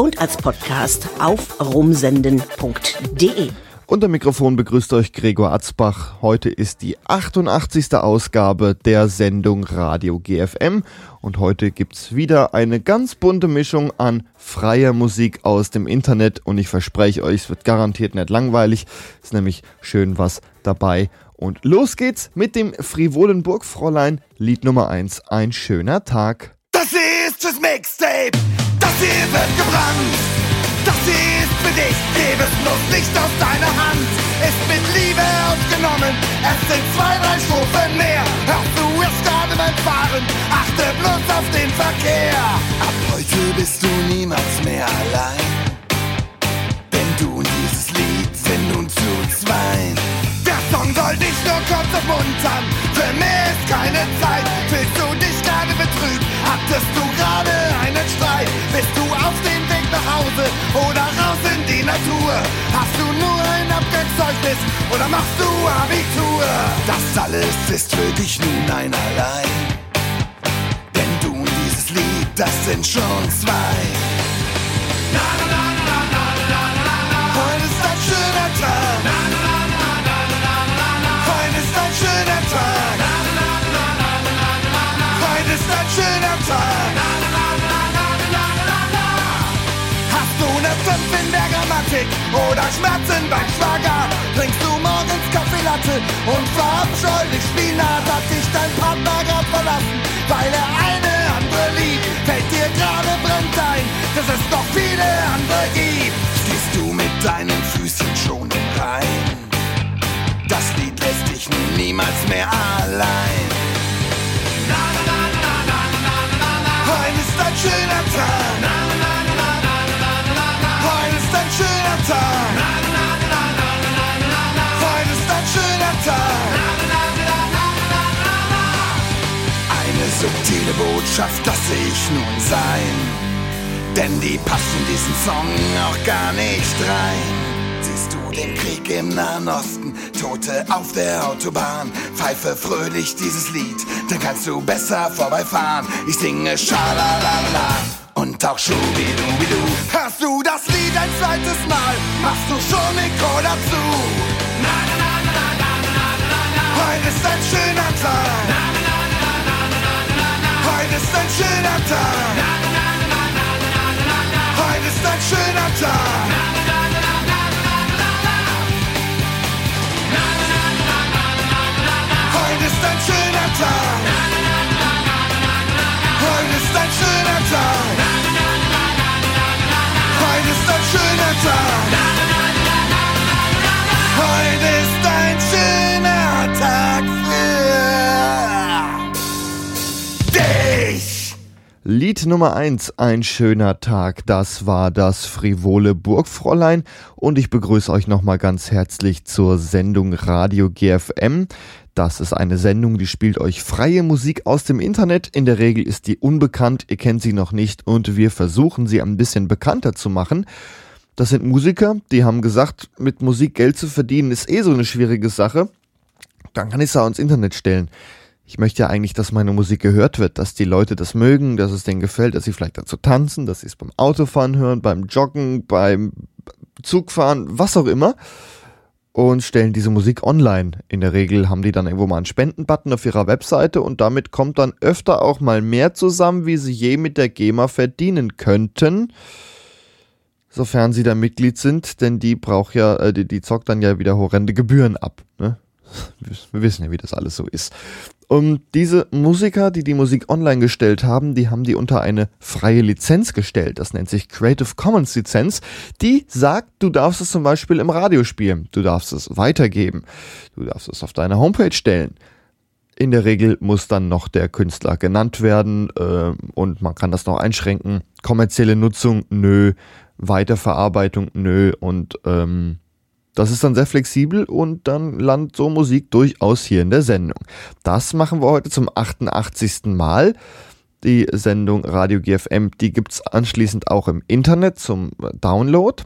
und als Podcast auf rumsenden.de. Unter Mikrofon begrüßt euch Gregor Atzbach. Heute ist die 88. Ausgabe der Sendung Radio GFM und heute gibt's wieder eine ganz bunte Mischung an freier Musik aus dem Internet und ich verspreche euch, es wird garantiert nicht langweilig. Ist nämlich schön was dabei. Und los geht's mit dem frivolen Burgfräulein Lied Nummer 1. Ein schöner Tag. Das ist das Mixtape, hier wird gebrannt. Das hier ist für dich, gib es bloß nicht aus deiner Hand. Ist mit Liebe aufgenommen, es sind zwei, drei Strophen mehr. Hörst du es gerade beim Fahren, achte bloß auf den Verkehr. Ab heute bist du niemals mehr allein. Denn du und dieses Lied sind nun zu zweit. Der Song soll dich nur kurz aufmuntern, für mehr ist keine Zeit. Fühlst du dich gerade betrübt, hattest du gerade Streit? Bist du auf dem Weg nach Hause oder raus in die Natur? Hast du nur ein Abgangszeugnis oder machst du Abitur? Das alles ist für dich nun ein Allein. Denn du und dieses Lied, das sind schon zwei. Na, na, na, Grammatik oder Schmerzen beim Schwager? Trinkst du morgens Kaffeelatte und verabscheulich Spinat? Hat dich dein Partner grad verlassen, weil er eine andere liebt? Fällt dir gerade brennt ein, dass es noch viele andere gibt? Stehst du mit deinen Füßen schon im Rein? Das Lied lässt dich niemals mehr allein. Na, na, na, na, na, na, na, na. Heute ist ein schöner Tag. Na, na, na, na, Tag. Heute ist ein schöner Tag. Eine subtile Botschaft, das ich nun sein. Denn die passen diesen Song auch gar nicht rein. Siehst du den Krieg im Nahen Osten, Tote auf der Autobahn, pfeife fröhlich dieses Lied, dann kannst du besser vorbeifahren. Ich singe Schalalala und auch Schubidubidu. Hörst du das Lied ein zweites Mal, machst du schon Mikro dazu. Na, na, na, na, na, na, na, na. Heute ist ein schöner Tag. Na, na, na, na, na, na, na, na. Heute ist ein schöner Tag. Na, na, na, na, na, na, na, na. Heute ist ein schöner Tag. Na, na, na, na, na, na, na, na. Na, na, na, na, na, na, na, na. Heute ist ein schöner Tag. Na, na, na, na, na, na, na, na. Heute ist ein schöner Tag. Heute ist Lied Nummer 1, ein schöner Tag, das war das frivole Burgfräulein und ich begrüße euch nochmal ganz herzlich zur Sendung Radio GFM. Das ist eine Sendung, die spielt euch freie Musik aus dem Internet. In der Regel ist die unbekannt, ihr kennt sie noch nicht und wir versuchen sie ein bisschen bekannter zu machen. Das sind Musiker, die haben gesagt, mit Musik Geld zu verdienen ist eh so eine schwierige Sache. Dann kann ich es auch ins Internet stellen. Ich möchte ja eigentlich, dass meine Musik gehört wird, dass die Leute das mögen, dass es denen gefällt, dass sie vielleicht dazu tanzen, dass sie es beim Autofahren hören, beim Joggen, beim Zugfahren, was auch immer. Und stellen diese Musik online. In der Regel haben die dann irgendwo mal einen Spendenbutton auf ihrer Webseite und damit kommt dann öfter auch mal mehr zusammen, wie sie je mit der GEMA verdienen könnten. Sofern sie da Mitglied sind, denn die braucht ja, äh, die, die zockt dann ja wieder horrende Gebühren ab. Ne? Wir wissen ja, wie das alles so ist. Und diese Musiker, die die Musik online gestellt haben, die haben die unter eine freie Lizenz gestellt. Das nennt sich Creative Commons Lizenz. Die sagt, du darfst es zum Beispiel im Radio spielen. Du darfst es weitergeben. Du darfst es auf deine Homepage stellen. In der Regel muss dann noch der Künstler genannt werden äh, und man kann das noch einschränken. Kommerzielle Nutzung, nö. Weiterverarbeitung, nö. Und ähm, das ist dann sehr flexibel und dann landet so Musik durchaus hier in der Sendung. Das machen wir heute zum 88. Mal. Die Sendung Radio GFM, die gibt es anschließend auch im Internet zum Download.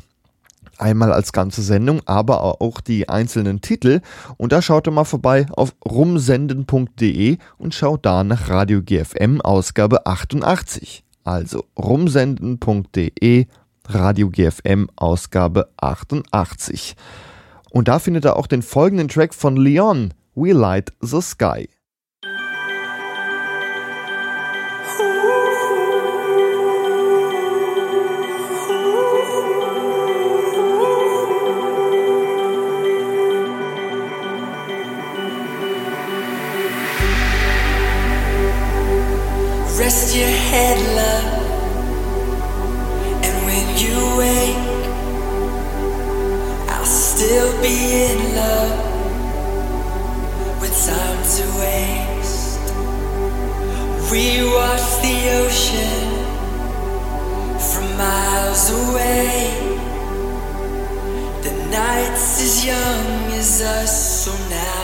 Einmal als ganze Sendung, aber auch die einzelnen Titel. Und da schaut ihr mal vorbei auf rumsenden.de und schaut da nach Radio GFM Ausgabe 88. Also rumsenden.de Radio GFM Ausgabe 88. Und da findet ihr auch den folgenden Track von Leon, We Light the Sky. Be in love with time to waste. We watch the ocean from miles away. The night's as young as us, so now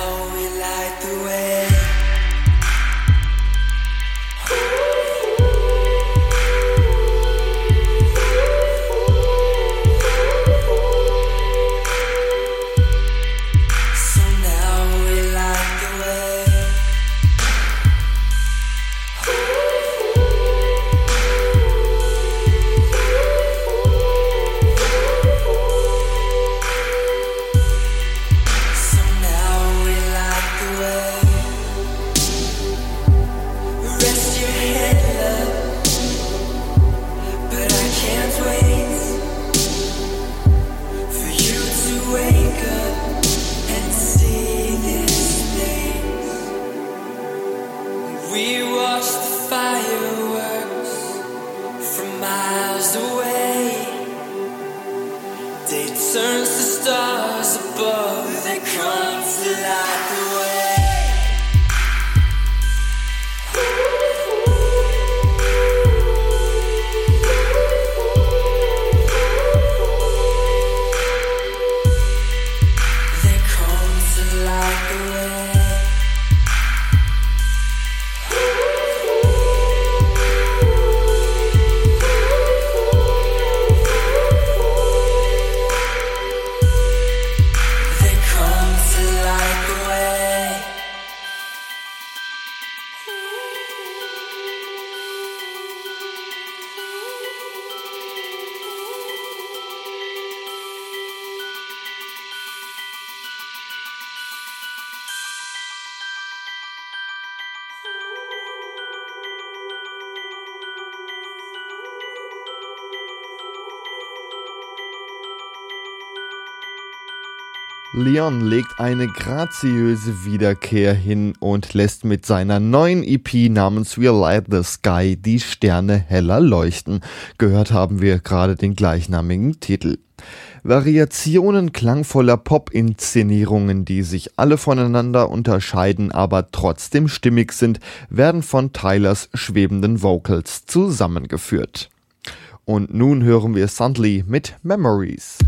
Leon legt eine graziöse Wiederkehr hin und lässt mit seiner neuen EP namens We Light the Sky die Sterne heller leuchten. Gehört haben wir gerade den gleichnamigen Titel. Variationen klangvoller Pop-Inszenierungen, die sich alle voneinander unterscheiden, aber trotzdem stimmig sind, werden von Tylers schwebenden Vocals zusammengeführt. Und nun hören wir Sundley mit. Memories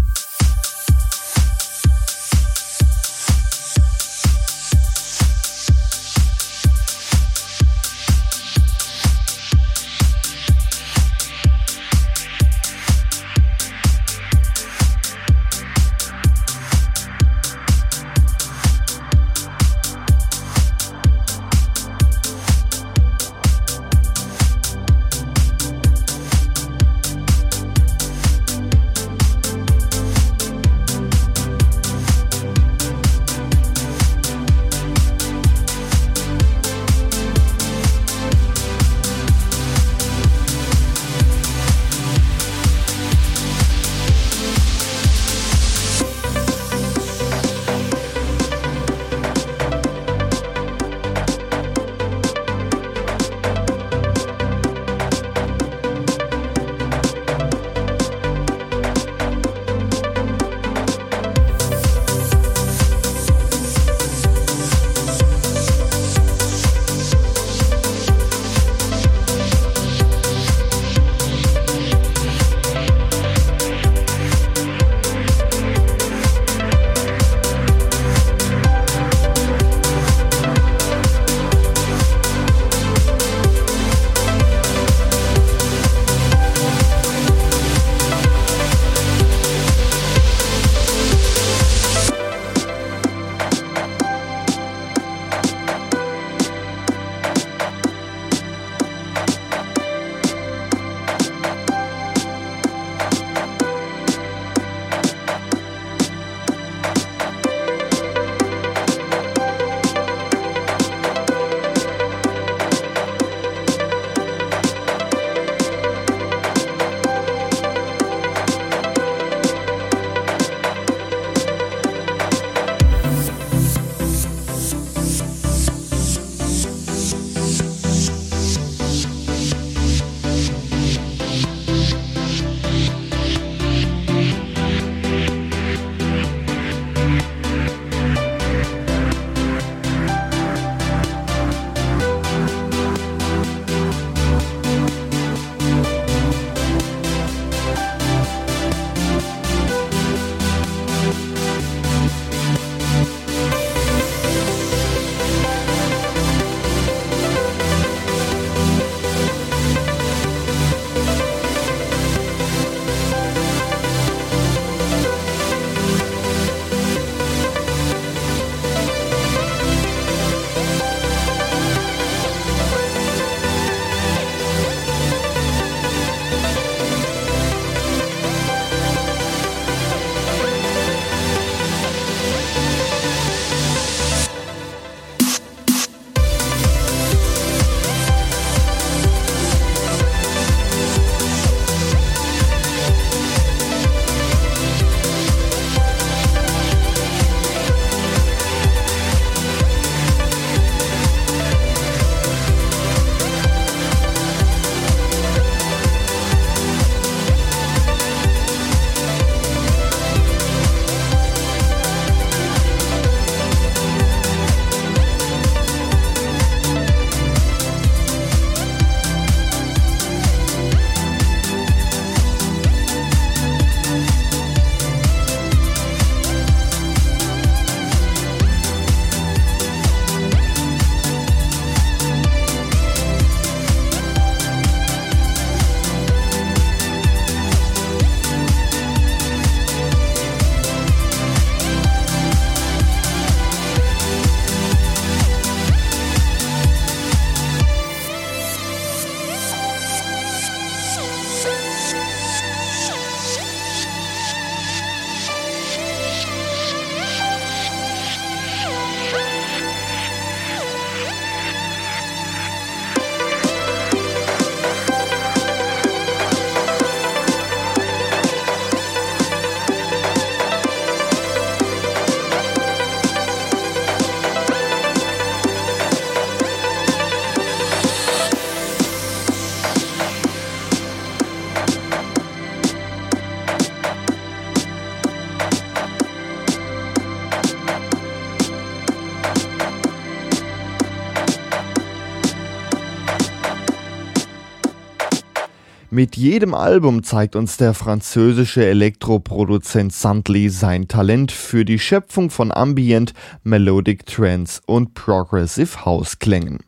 Mit jedem Album zeigt uns der französische Elektroproduzent Sandley sein Talent für die Schöpfung von Ambient, Melodic Trance und Progressive House Klängen.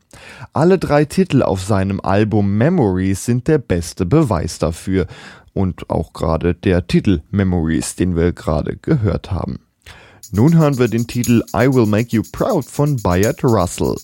Alle drei Titel auf seinem Album Memories sind der beste Beweis dafür und auch gerade der Titel Memories, den wir gerade gehört haben. Nun hören wir den Titel I Will Make You Proud von Bayard Russell.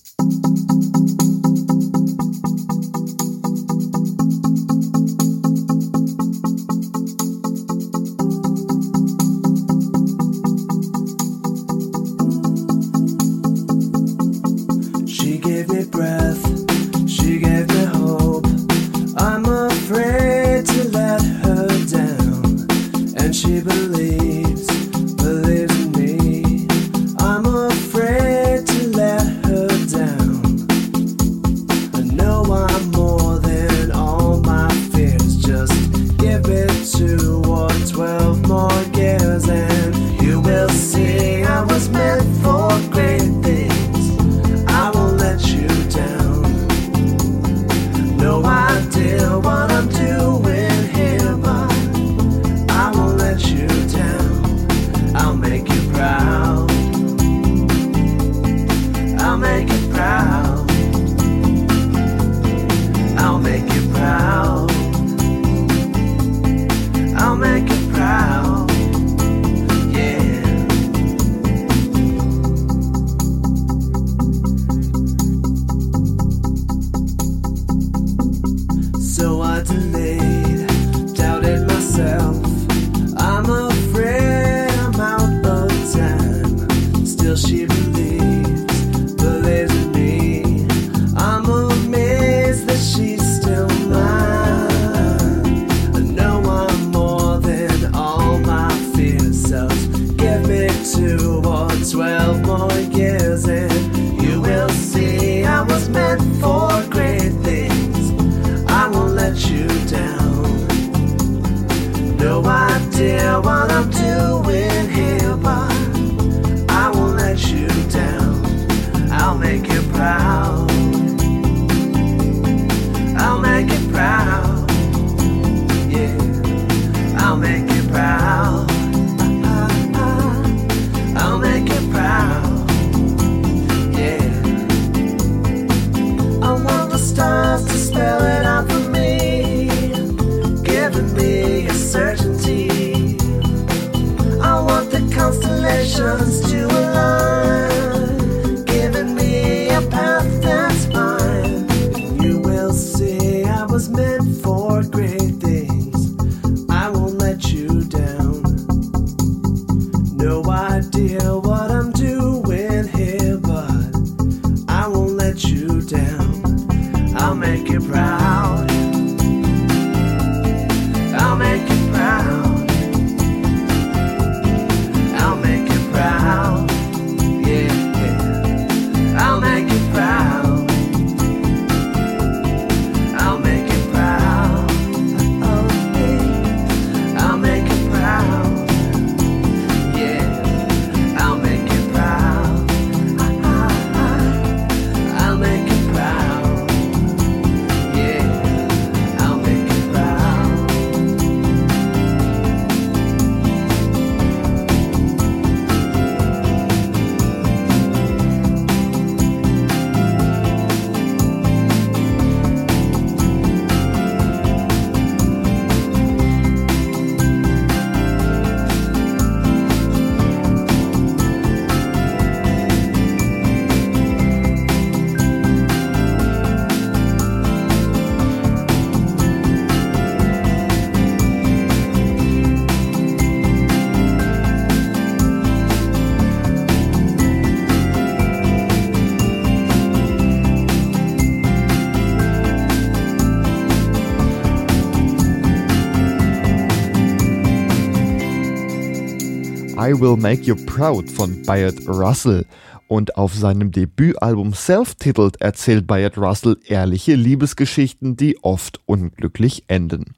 I Will Make You Proud von Bayard Russell. Und auf seinem Debütalbum Self-Titled erzählt Bayard Russell ehrliche Liebesgeschichten, die oft unglücklich enden.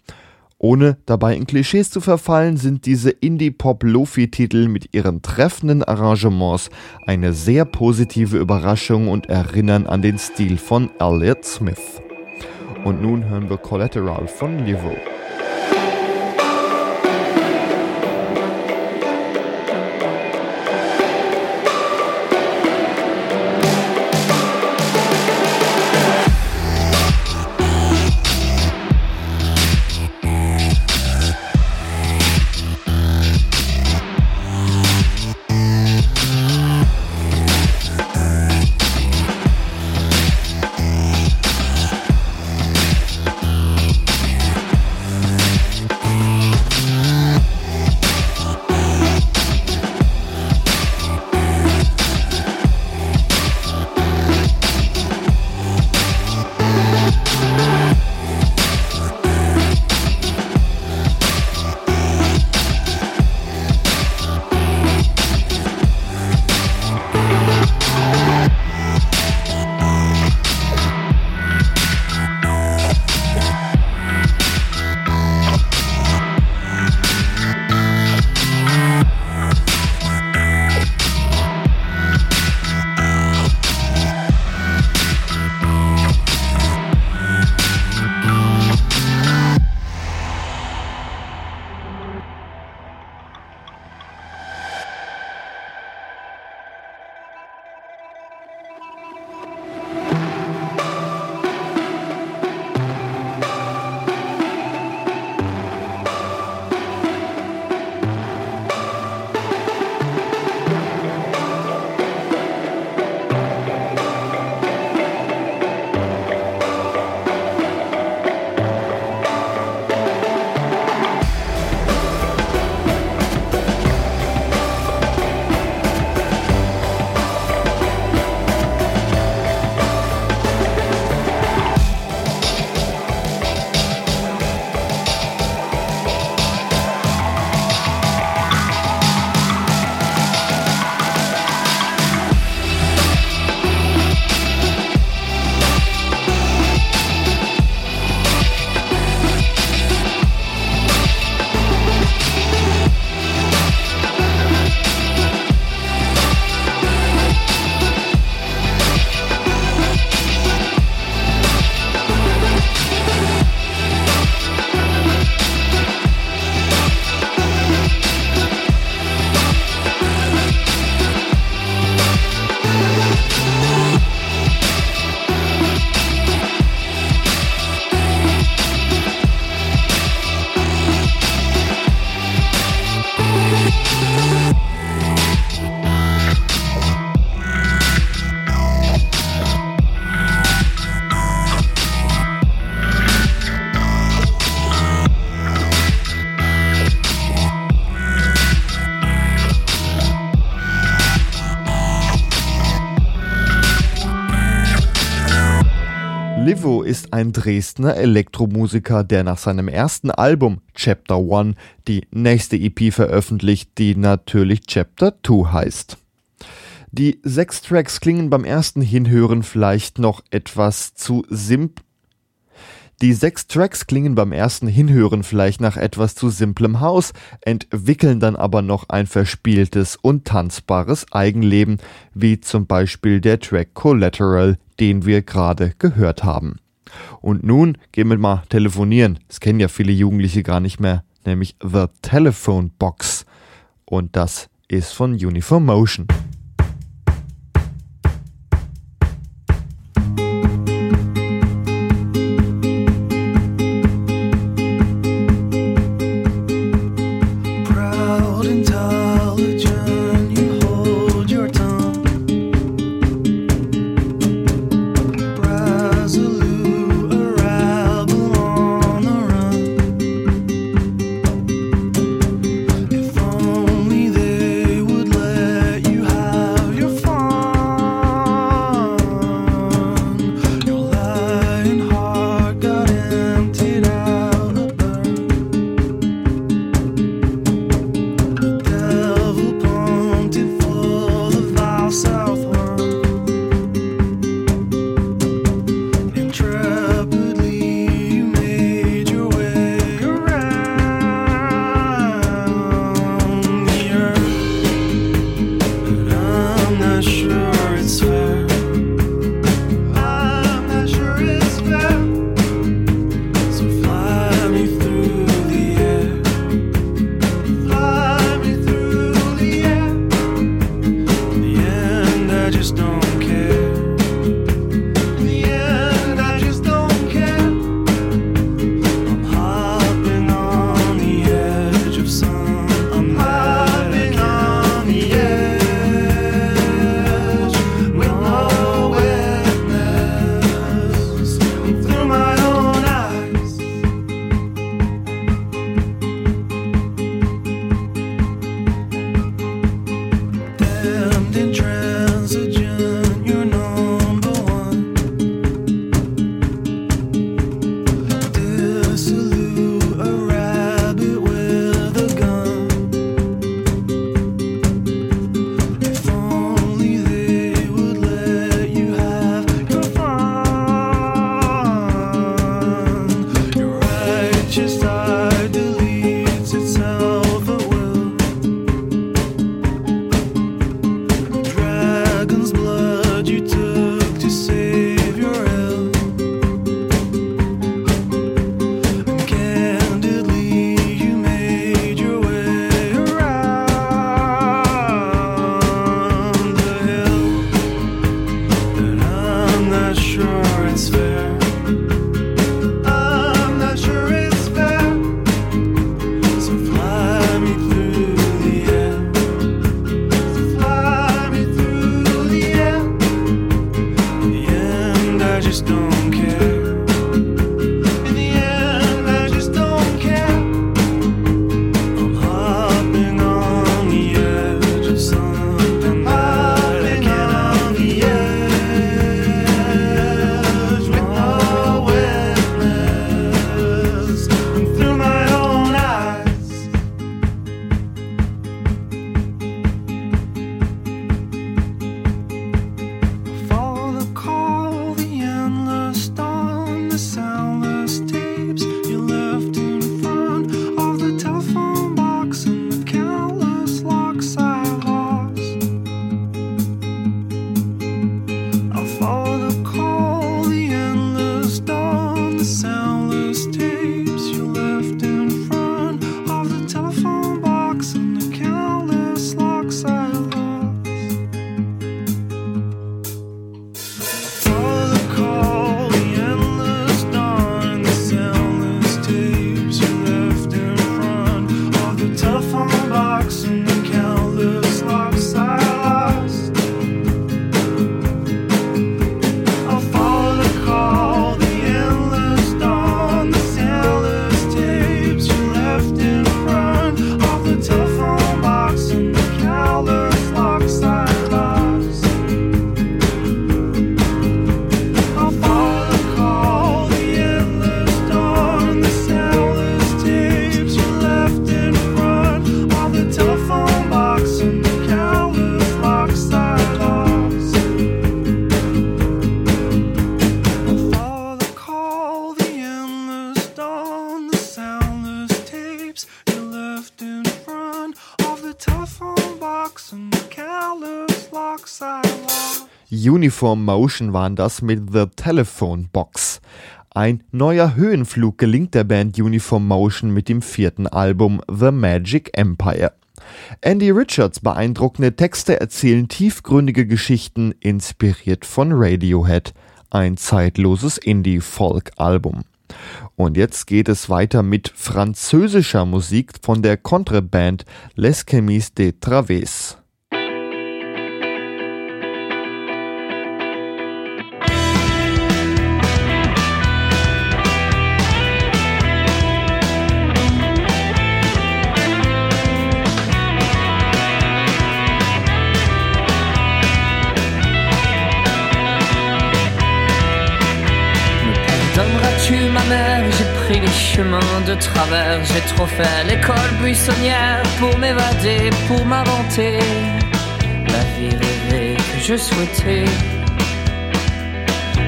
Ohne dabei in Klischees zu verfallen, sind diese Indie-Pop-Lofi-Titel mit ihren treffenden Arrangements eine sehr positive Überraschung und erinnern an den Stil von Elliott Smith. Und nun hören wir Collateral von Livo. Ein Dresdner Elektromusiker, der nach seinem ersten Album Chapter One die nächste EP veröffentlicht, die natürlich Chapter 2 heißt. Die sechs Tracks klingen beim ersten Hinhören vielleicht noch etwas zu simpel. Die sechs Tracks klingen beim ersten Hinhören vielleicht nach etwas zu simplem Haus, entwickeln dann aber noch ein verspieltes und tanzbares Eigenleben, wie zum Beispiel der Track Collateral, den wir gerade gehört haben. Und nun gehen wir mal telefonieren. Das kennen ja viele Jugendliche gar nicht mehr, nämlich The Telephone Box. Und das ist von Uniform Motion. Uniform Motion waren das mit The Telephone Box. Ein neuer Höhenflug gelingt der Band Uniform Motion mit dem vierten Album The Magic Empire. Andy Richards beeindruckende Texte erzählen tiefgründige Geschichten, inspiriert von Radiohead. Ein zeitloses Indie-Folk-Album. Und jetzt geht es weiter mit französischer Musik von der Contreband Les Chemis de Través. Chemins de travers J'ai trop fait l'école buissonnière Pour m'évader, pour m'inventer La vie rêvée que je souhaitais.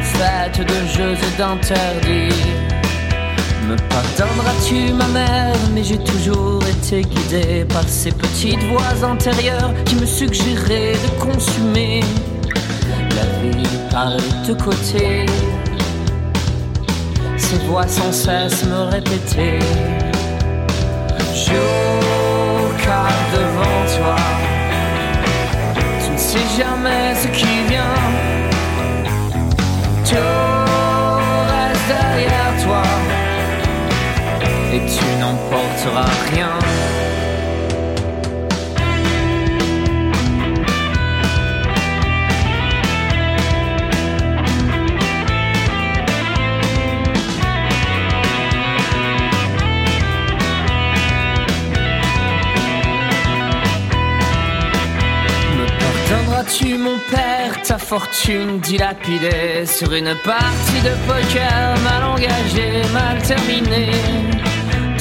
Faite de jeux et d'interdits. Me pardonneras-tu ma mère? Mais j'ai toujours été guidé par ces petites voix intérieures Qui me suggéraient de consumer La vie par deux côtés ces voix sans cesse me répétaient Joker devant toi Tu ne sais jamais ce qui vient. Tout reste derrière toi Et tu n'emporteras rien pardonneras-tu mon père ta fortune dilapidée sur une partie de poker mal engagée, mal terminée.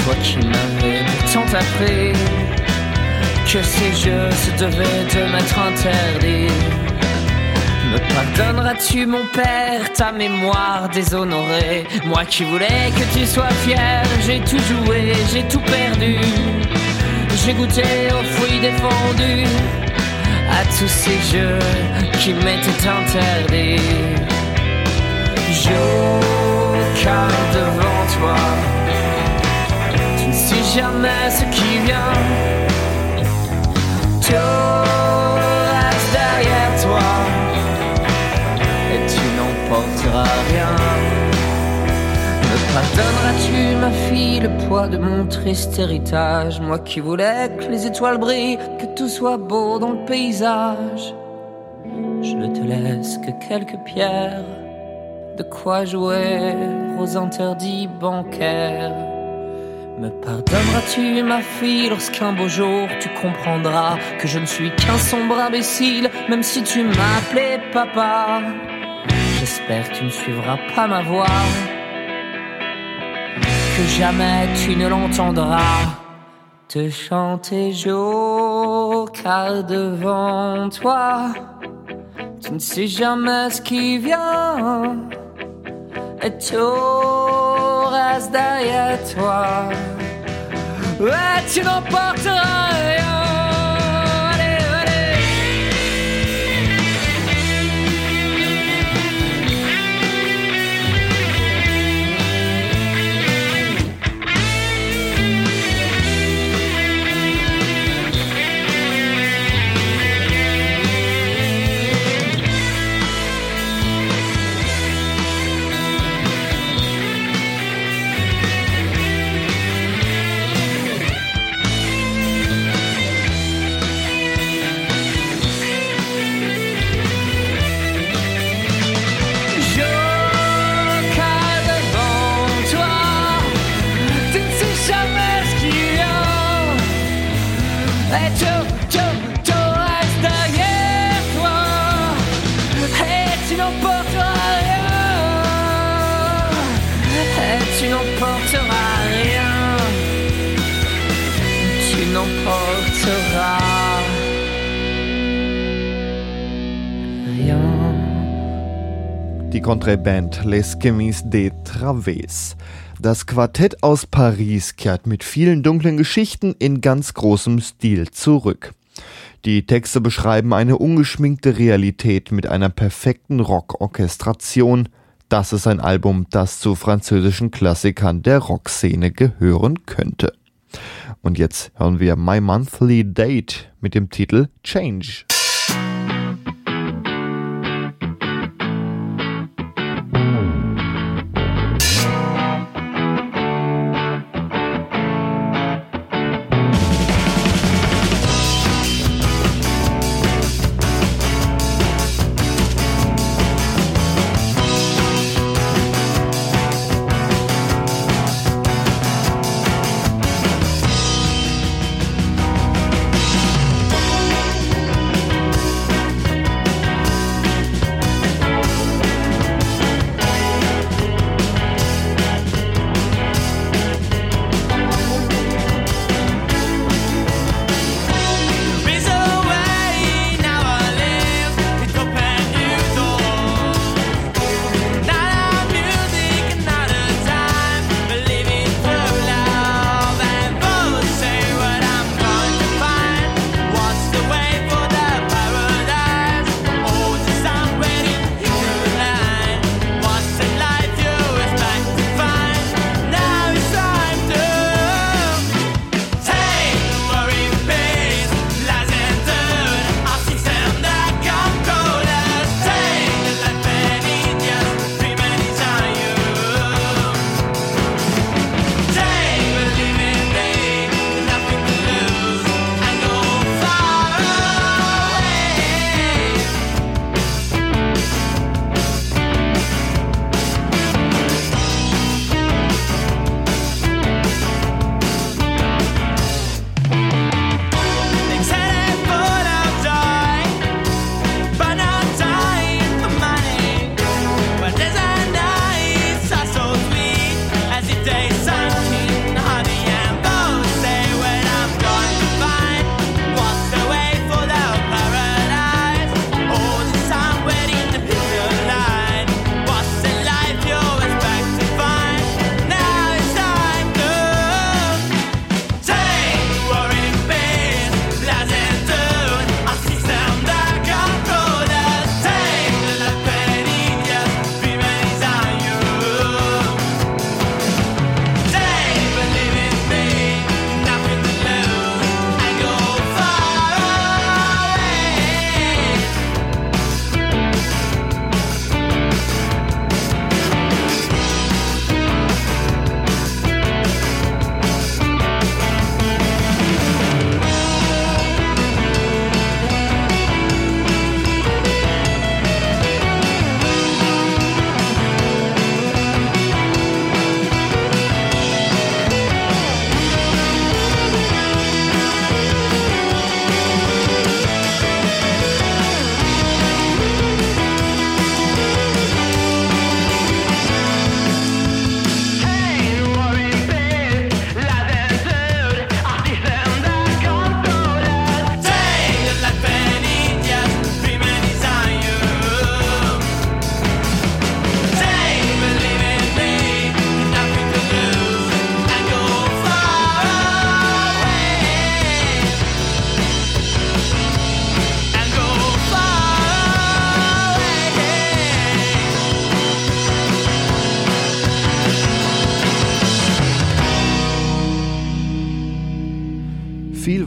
Toi qui m'avais pourtant appris que ces jeux se devaient de m'être interdits. Me pardonneras-tu mon père ta mémoire déshonorée? Moi qui voulais que tu sois fier J'ai tout joué, j'ai tout perdu. J'ai goûté aux fruits défendus À tous ces jeux qui m'étaient interdits. Joker devant toi. Tu ne sais jamais ce qui vient. Tout reste derrière toi. Et tu n'emporteras rien. Me pardonneras-tu, ma fille, le poids de mon triste héritage Moi qui voulais que les étoiles brillent, que tout soit beau dans le paysage. Je ne te laisse que quelques pierres, de quoi jouer aux interdits bancaires. Me pardonneras-tu, ma fille, lorsqu'un beau jour tu comprendras que je ne suis qu'un sombre imbécile, même si tu m'appelais papa. J'espère que tu ne suivras pas ma voix, que jamais tu ne l'entendras te chanter Joker devant toi. Tu ne sais jamais ce qui vient et tout reste derrière toi. Ouais, tu n'emporteras Die Contreband Les Chemis de Través. Das Quartett aus Paris kehrt mit vielen dunklen Geschichten in ganz großem Stil zurück. Die Texte beschreiben eine ungeschminkte Realität mit einer perfekten Rockorchestration. Das ist ein Album, das zu französischen Klassikern der Rockszene gehören könnte. Und jetzt hören wir My Monthly Date mit dem Titel Change.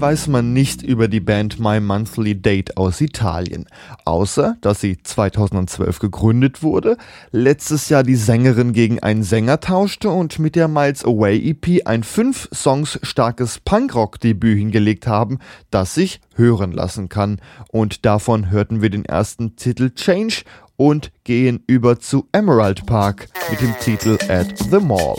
Weiß man nicht über die Band My Monthly Date aus Italien, außer dass sie 2012 gegründet wurde, letztes Jahr die Sängerin gegen einen Sänger tauschte und mit der Miles Away EP ein fünf Songs starkes Punkrock-Debüt hingelegt haben, das sich hören lassen kann. Und davon hörten wir den ersten Titel Change und gehen über zu Emerald Park mit dem Titel At the Mall.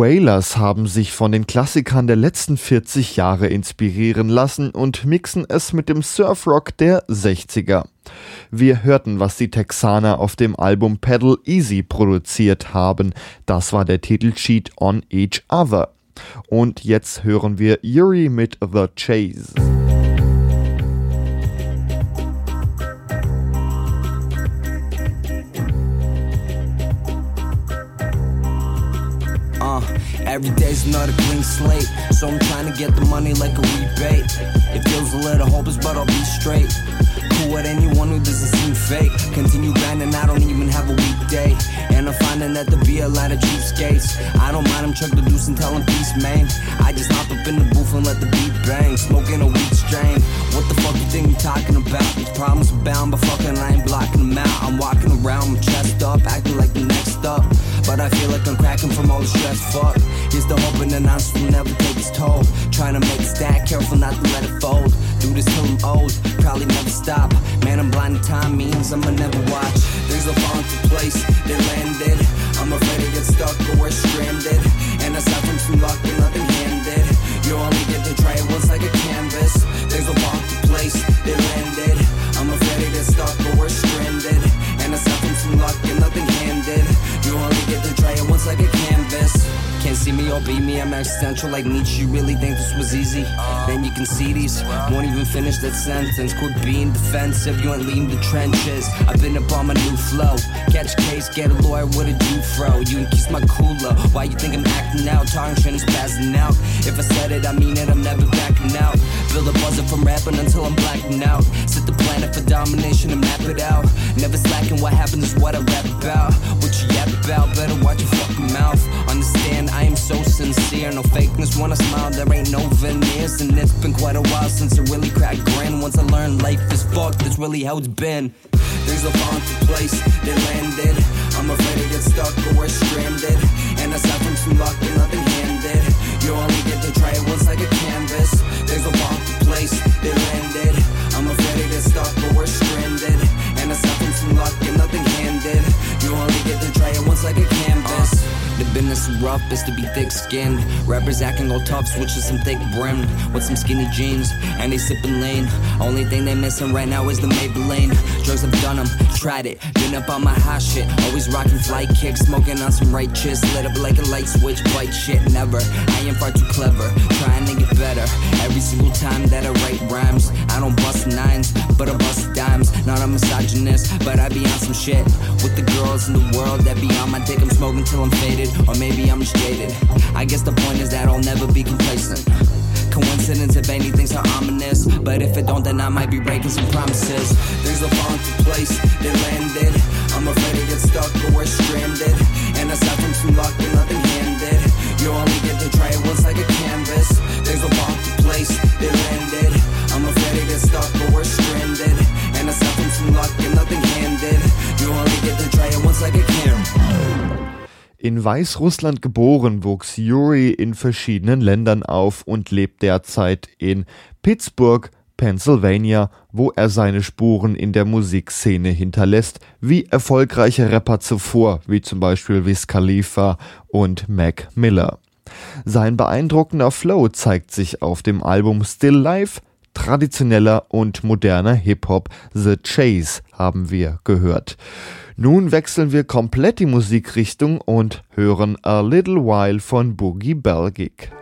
Wailers haben sich von den Klassikern der letzten 40 Jahre inspirieren lassen und mixen es mit dem Surfrock der 60er. Wir hörten, was die Texaner auf dem Album Pedal Easy produziert haben. Das war der Titelcheat On Each Other. Und jetzt hören wir Yuri mit The Chase. Every day's another clean slate, so I'm trying to get the money like a rebate. It feels a little hopeless, but I'll be straight. With anyone who doesn't seem fake. Continue grinding, I don't even have a weekday. And I'm finding that there be a lot of cheapskates. I don't mind them chuck the deuce and tell them peace, man. I just hop up in the booth and let the beat bang. Smoking a weed strain. What the fuck you think I'm talking about? These problems are bound, but fucking I ain't blocking them out. I'm walking around, my chest up, acting like the next up. But I feel like I'm cracking from all the stress. Fuck. Here's the hope and the nonsense will never take its toll. Trying to make a stack, careful not to let it fold. Do this till I'm old, probably never stop. Man, I'm blind to time means I'ma never watch. Things will fall into place, they landed. I'm afraid to get stuck or we're stranded. And aside from luck and nothing handed, you only get to try it once like a canvas. Things will fall into place, they landed. I'm afraid to get stuck or we're stranded. And aside from luck and nothing handed, you only get to try it once like a see me or beat me, I'm existential like Nietzsche. You really think this was easy? Then you can see these. Won't even finish that sentence. Quit being defensive, you ain't leaving the trenches. I've been up on my new flow. Catch case, get a lawyer, what did you throw? You can kiss my cooler. Why you think I'm acting out? Talking shit passing out. If I said it, I mean it, I'm never backing out. Build a buzzer from rapping until I'm blacking out. Set the planet for domination and map it out. Never slacking, what happens is what I rap about. What you yap about, better watch your fucking mouth. Understand, I am so sincere. No fakeness when I smile, there ain't no veneers. And it's been quite a while since I really cracked grin. Once I learned life is fucked, that's really how it's been. Things fall into place, they landed. I'm afraid to get stuck or we're stranded. Rough is to be thick skinned. Rappers acting all tough, switch to some thick brim with some skinny jeans, and they sipping lean. Only thing they missing right now is the Maybelline. Drugs I've done 'em, tried it, been up on my hot shit. Always rocking flight kicks, smoking on some righteous. Lit up like a light switch, white shit, never. I am far too clever, trying to get better. Every single time that I write rhymes, I don't bust nines, but I bust dimes. Not a misogynist, but I be on some shit. With the girls in the world that be on my dick, I'm smoking till I'm faded, or maybe I'm just jaded. I guess the point is that I'll never be complacent. Coincidence if anything's so ominous. But if it don't, then I might be breaking some promises. Things will fall into place, they landed. I'm afraid to get stuck or we're stranded. And aside from some luck and nothing handed, you only get to try it once like a canvas. Things will fall into place, they landed. I'm afraid to get stuck or we're stranded. And aside from some luck In Weißrussland geboren, wuchs Yuri in verschiedenen Ländern auf und lebt derzeit in Pittsburgh, Pennsylvania, wo er seine Spuren in der Musikszene hinterlässt, wie erfolgreiche Rapper zuvor, wie zum Beispiel Wiz Khalifa und Mac Miller. Sein beeindruckender Flow zeigt sich auf dem Album Still Life, traditioneller und moderner Hip-Hop The Chase haben wir gehört. Nun wechseln wir komplett die Musikrichtung und hören A Little While von Boogie Belgic.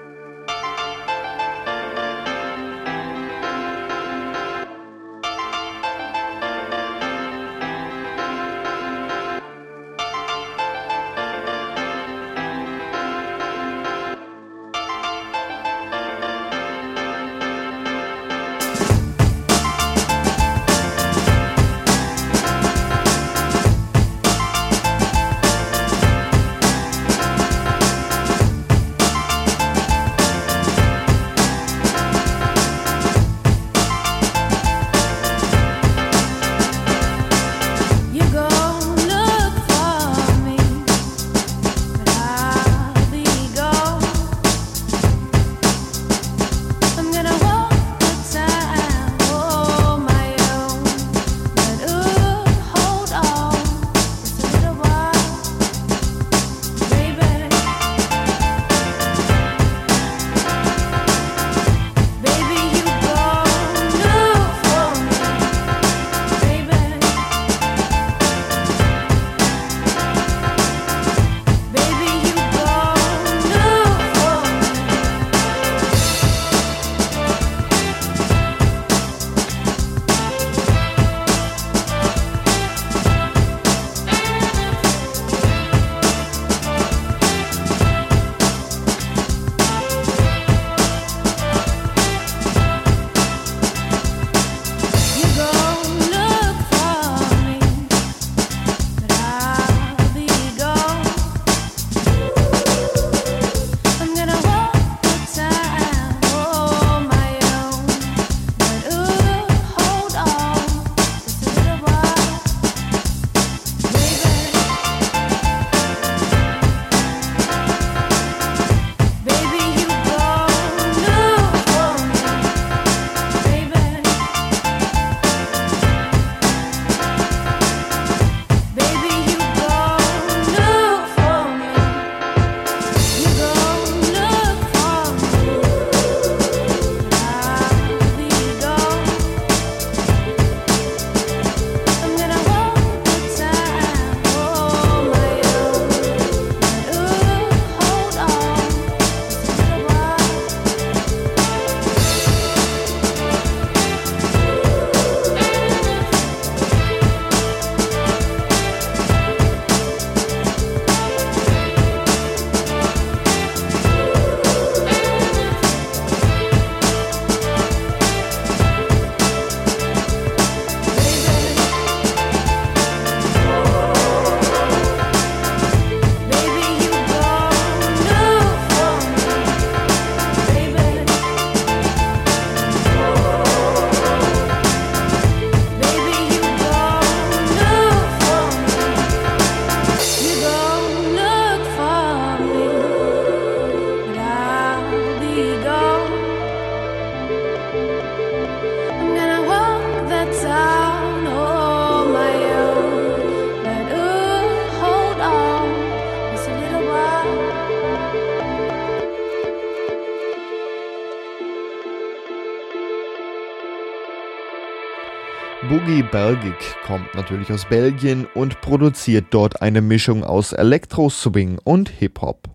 Belgic kommt natürlich aus Belgien und produziert dort eine Mischung aus Electro Swing und Hip-Hop.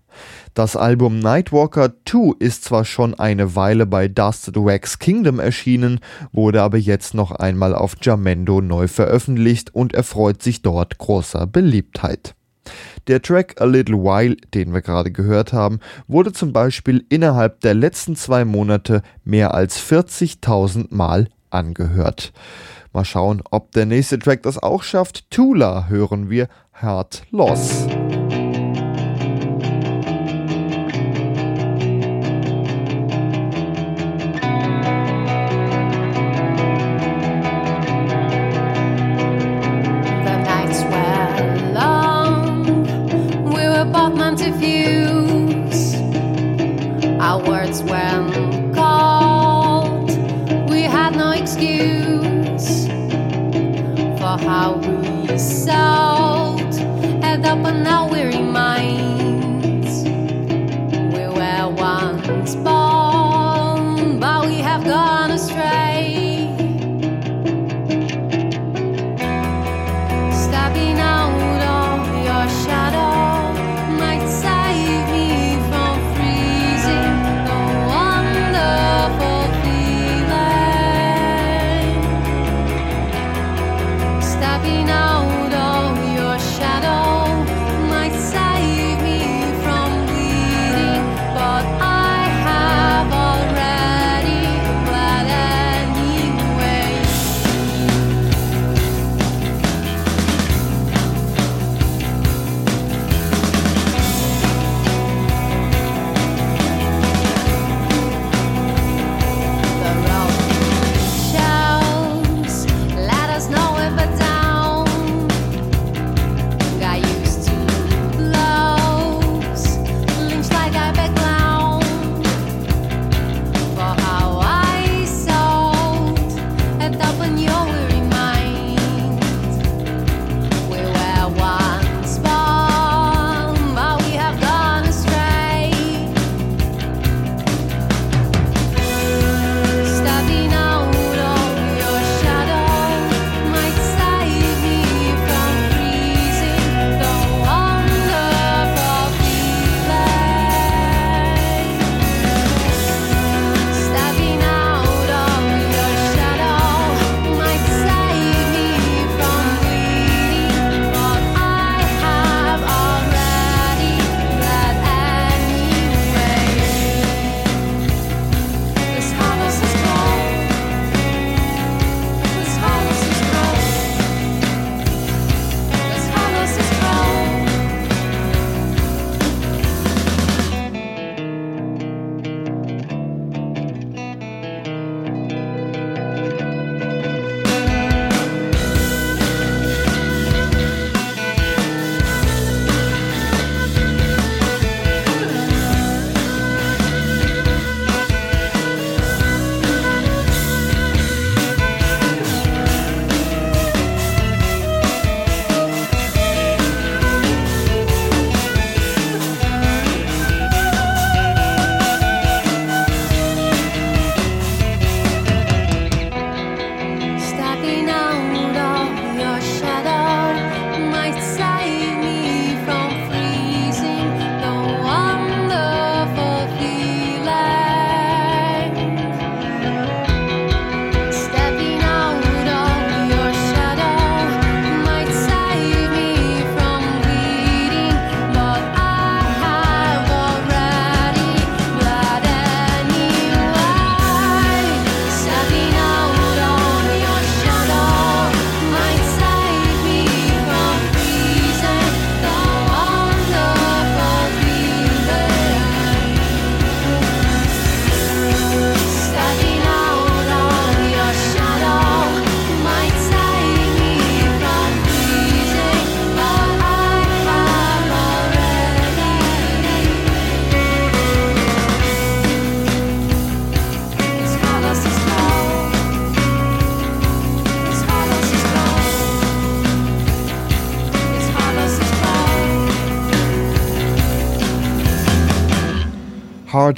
Das Album Nightwalker 2 ist zwar schon eine Weile bei Dusted Wax Kingdom erschienen, wurde aber jetzt noch einmal auf Jamendo neu veröffentlicht und erfreut sich dort großer Beliebtheit. Der Track A Little While, den wir gerade gehört haben, wurde zum Beispiel innerhalb der letzten zwei Monate mehr als 40.000 Mal angehört. Mal schauen, ob der nächste Track das auch schafft. Tula hören wir Heart Loss.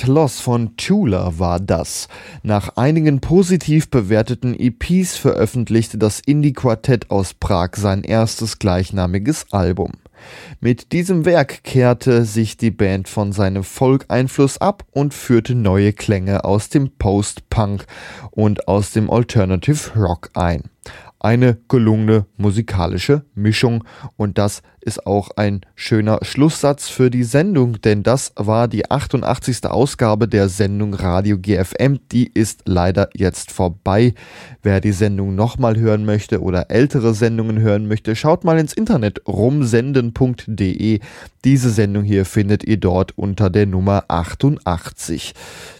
Heart Loss von Tula war das. Nach einigen positiv bewerteten EPs veröffentlichte das Indie-Quartett aus Prag sein erstes gleichnamiges Album. Mit diesem Werk kehrte sich die Band von seinem Folk-Einfluss ab und führte neue Klänge aus dem Post-Punk und aus dem Alternative Rock ein. Eine gelungene musikalische Mischung und das ist auch ein schöner Schlusssatz für die Sendung, denn das war die 88. Ausgabe der Sendung Radio GFM. Die ist leider jetzt vorbei. Wer die Sendung nochmal hören möchte oder ältere Sendungen hören möchte, schaut mal ins Internet rumsenden.de. Diese Sendung hier findet ihr dort unter der Nummer 88.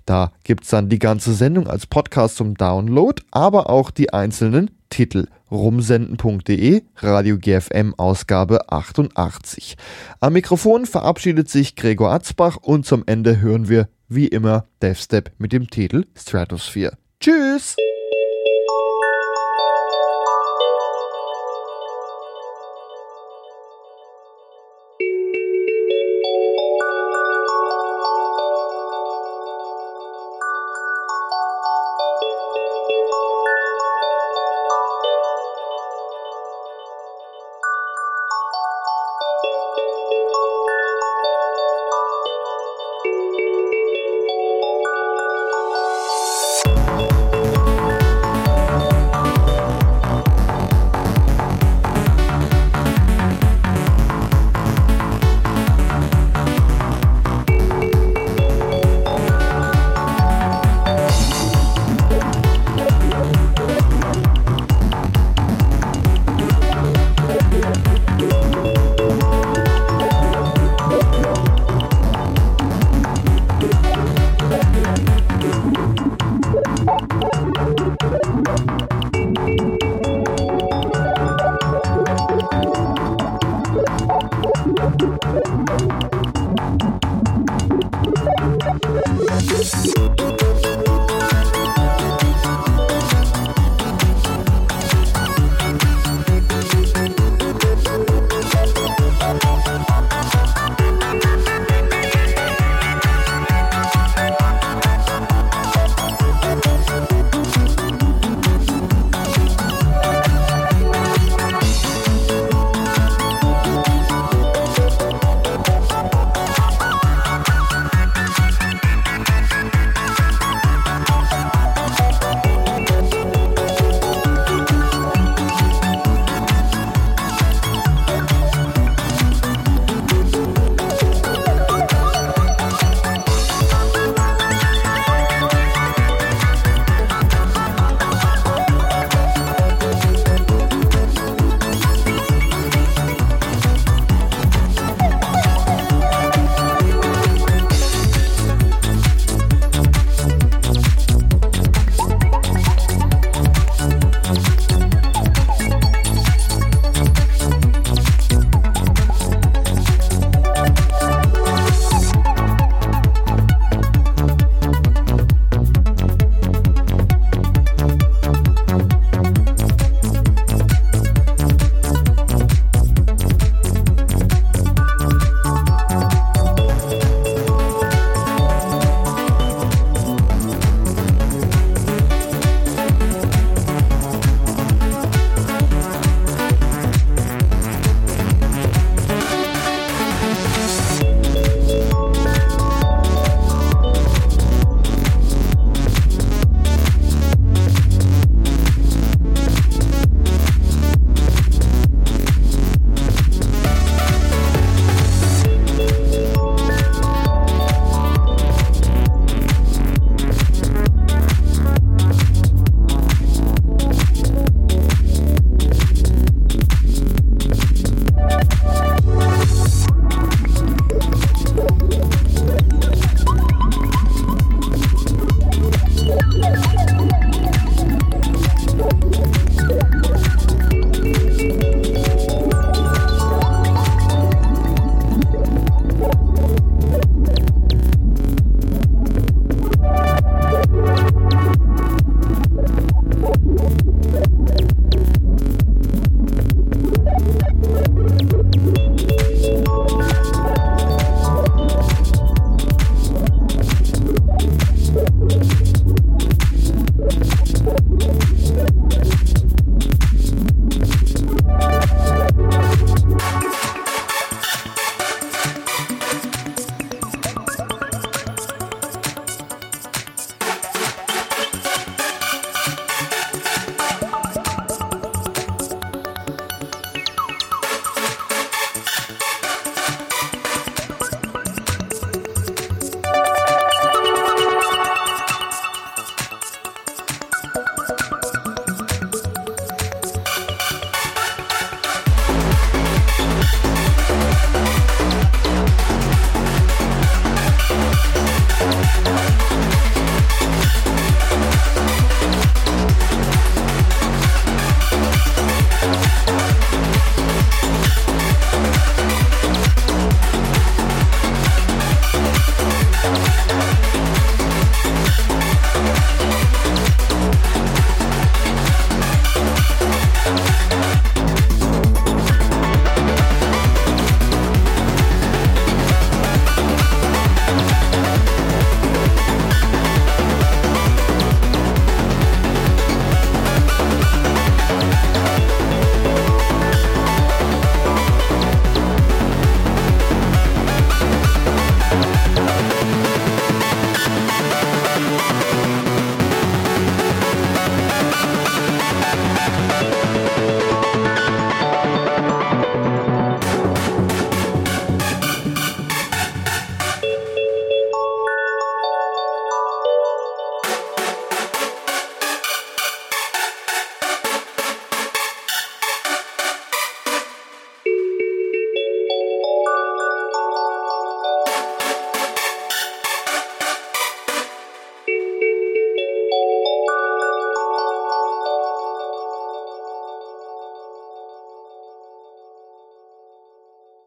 Da gibt's dann die ganze Sendung als Podcast zum Download, aber auch die einzelnen Titel rumsenden.de, Radio GFM Ausgabe 88. Am Mikrofon verabschiedet sich Gregor Atzbach und zum Ende hören wir wie immer Deathstep mit dem Titel Stratosphere. Tschüss!